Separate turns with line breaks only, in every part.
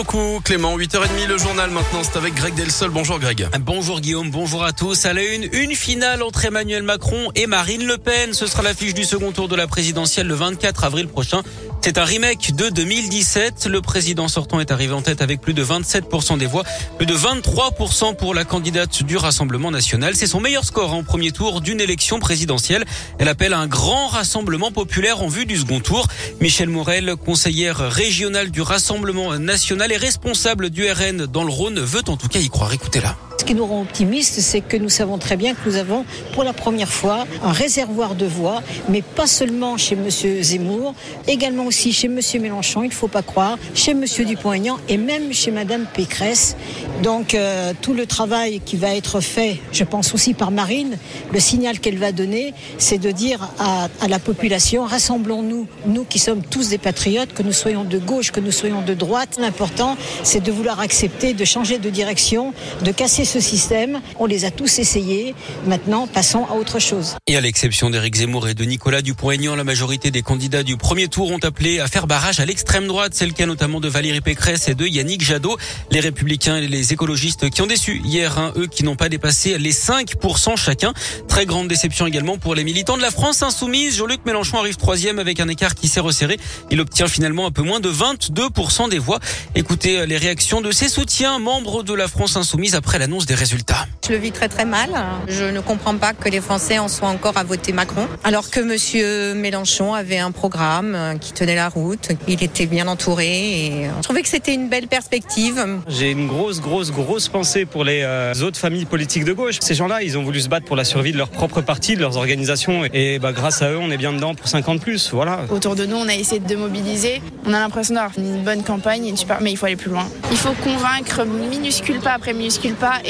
beaucoup Clément. 8h30 le journal maintenant, c'est avec Greg Delsol. Bonjour Greg.
Bonjour Guillaume, bonjour à tous. À la une, une finale entre Emmanuel Macron et Marine Le Pen. Ce sera l'affiche du second tour de la présidentielle le 24 avril prochain. C'est un remake de 2017. Le président sortant est arrivé en tête avec plus de 27% des voix, plus de 23% pour la candidate du Rassemblement national. C'est son meilleur score en premier tour d'une élection présidentielle. Elle appelle un grand rassemblement populaire en vue du second tour. Michel Morel, conseillère régionale du Rassemblement national et responsable du RN dans le Rhône, veut en tout cas y croire. Écoutez-la.
Ce qui nous rend optimistes, c'est que nous savons très bien que nous avons pour la première fois un réservoir de voix, mais pas seulement chez M. Zemmour, également aussi chez M. Mélenchon, il ne faut pas croire, chez M. Dupont-Aignan et même chez Mme Pécresse. Donc euh, tout le travail qui va être fait, je pense aussi par Marine, le signal qu'elle va donner, c'est de dire à, à la population, rassemblons-nous, nous qui sommes tous des patriotes, que nous soyons de gauche, que nous soyons de droite. L'important, c'est de vouloir accepter, de changer de direction, de casser ce système. On les a tous essayés. Maintenant, passons à autre chose.
Et à l'exception d'Éric Zemmour et de Nicolas Dupont-Aignan, la majorité des candidats du premier tour ont appelé à faire barrage à l'extrême droite. C'est le cas notamment de Valérie Pécresse et de Yannick Jadot. Les républicains et les écologistes qui ont déçu hier, hein, eux qui n'ont pas dépassé les 5% chacun. Très grande déception également pour les militants de la France insoumise. Jean-Luc Mélenchon arrive troisième avec un écart qui s'est resserré. Il obtient finalement un peu moins de 22% des voix. Écoutez les réactions de ses soutiens, membres de la France insoumise après l'annonce des résultats.
Je le vis très très mal. Je ne comprends pas que les Français en soient encore à voter Macron, alors que Monsieur Mélenchon avait un programme qui tenait la route, il était bien entouré et je trouvais que c'était une belle perspective.
J'ai une grosse grosse grosse pensée pour les euh, autres familles politiques de gauche. Ces gens-là, ils ont voulu se battre pour la survie de leur propre parti, de leurs organisations et bah, grâce à eux, on est bien dedans pour 50 plus. Voilà.
Autour de nous, on a essayé de mobiliser. On a l'impression d'avoir une bonne campagne, une super, mais il faut aller plus loin. Il faut convaincre minuscule pas après minuscule pas et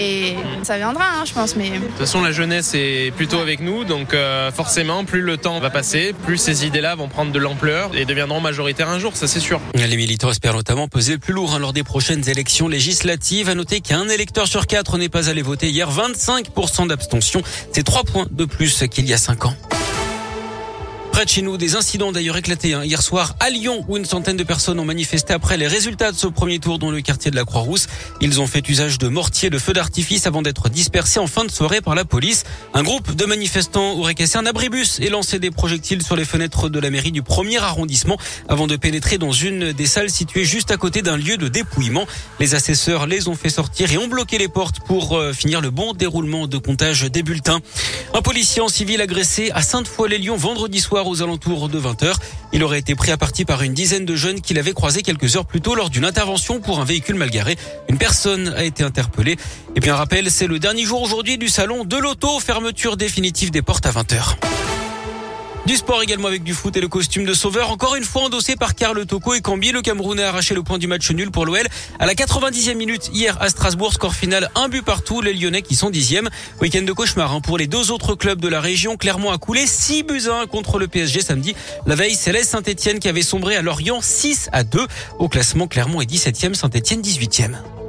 ça viendra, hein, je pense. Mais
de toute façon, la jeunesse est plutôt avec nous, donc euh, forcément, plus le temps va passer, plus ces idées-là vont prendre de l'ampleur et deviendront majoritaires un jour, ça c'est sûr.
Les militants espèrent notamment peser plus lourd hein, lors des prochaines élections législatives. À noter qu'un électeur sur quatre n'est pas allé voter hier, 25% d'abstention. C'est trois points de plus qu'il y a cinq ans de chez nous, des incidents d'ailleurs éclatés hein. hier soir à Lyon où une centaine de personnes ont manifesté après les résultats de ce premier tour dans le quartier de la Croix-Rousse. Ils ont fait usage de mortiers de feu d'artifice avant d'être dispersés en fin de soirée par la police. Un groupe de manifestants aurait cassé un abribus et lancé des projectiles sur les fenêtres de la mairie du premier arrondissement avant de pénétrer dans une des salles situées juste à côté d'un lieu de dépouillement. Les assesseurs les ont fait sortir et ont bloqué les portes pour euh, finir le bon déroulement de comptage des bulletins. Un policier en civil agressé à Sainte-Foy-les-Lyons vendredi soir aux alentours de 20h. Il aurait été pris à partie par une dizaine de jeunes qu'il avait croisés quelques heures plus tôt lors d'une intervention pour un véhicule mal garé. Une personne a été interpellée. Et un rappel, c'est le dernier jour aujourd'hui du salon de l'auto, fermeture définitive des portes à 20h. Du sport également avec du foot et le costume de sauveur. Encore une fois endossé par Karl Toko et Cambi. Le Camerounais a arraché le point du match nul pour l'OL. À la 90e minute hier à Strasbourg, score final un but partout. Les Lyonnais qui sont dixièmes. Week-end de cauchemar hein, pour les deux autres clubs de la région. Clermont a coulé 6 buts à 1 contre le PSG samedi. La veille, c'est Saint-Etienne qui avait sombré à Lorient 6 à 2. Au classement, Clermont est 17e, Saint-Etienne 18e.